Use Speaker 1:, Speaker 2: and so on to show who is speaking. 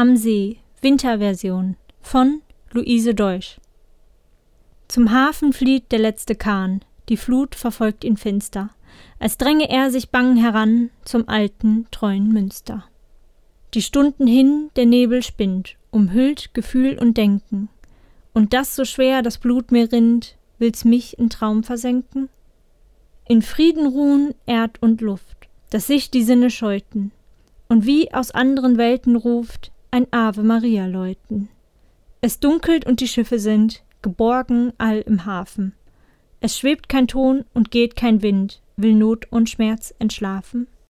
Speaker 1: Am See, Winterversion von Luise Deutsch. Zum Hafen flieht der letzte Kahn, die Flut verfolgt ihn finster, als dränge er sich bang heran zum alten, treuen Münster. Die Stunden hin, der Nebel spinnt, umhüllt Gefühl und Denken, und das so schwer das Blut mir rinnt, will's mich in Traum versenken? In Frieden ruhen Erd und Luft, dass sich die Sinne scheuten, und wie aus anderen Welten ruft ein Ave Maria läuten. Es dunkelt und die Schiffe sind geborgen all im Hafen. Es schwebt kein Ton und geht kein Wind, will Not und Schmerz entschlafen.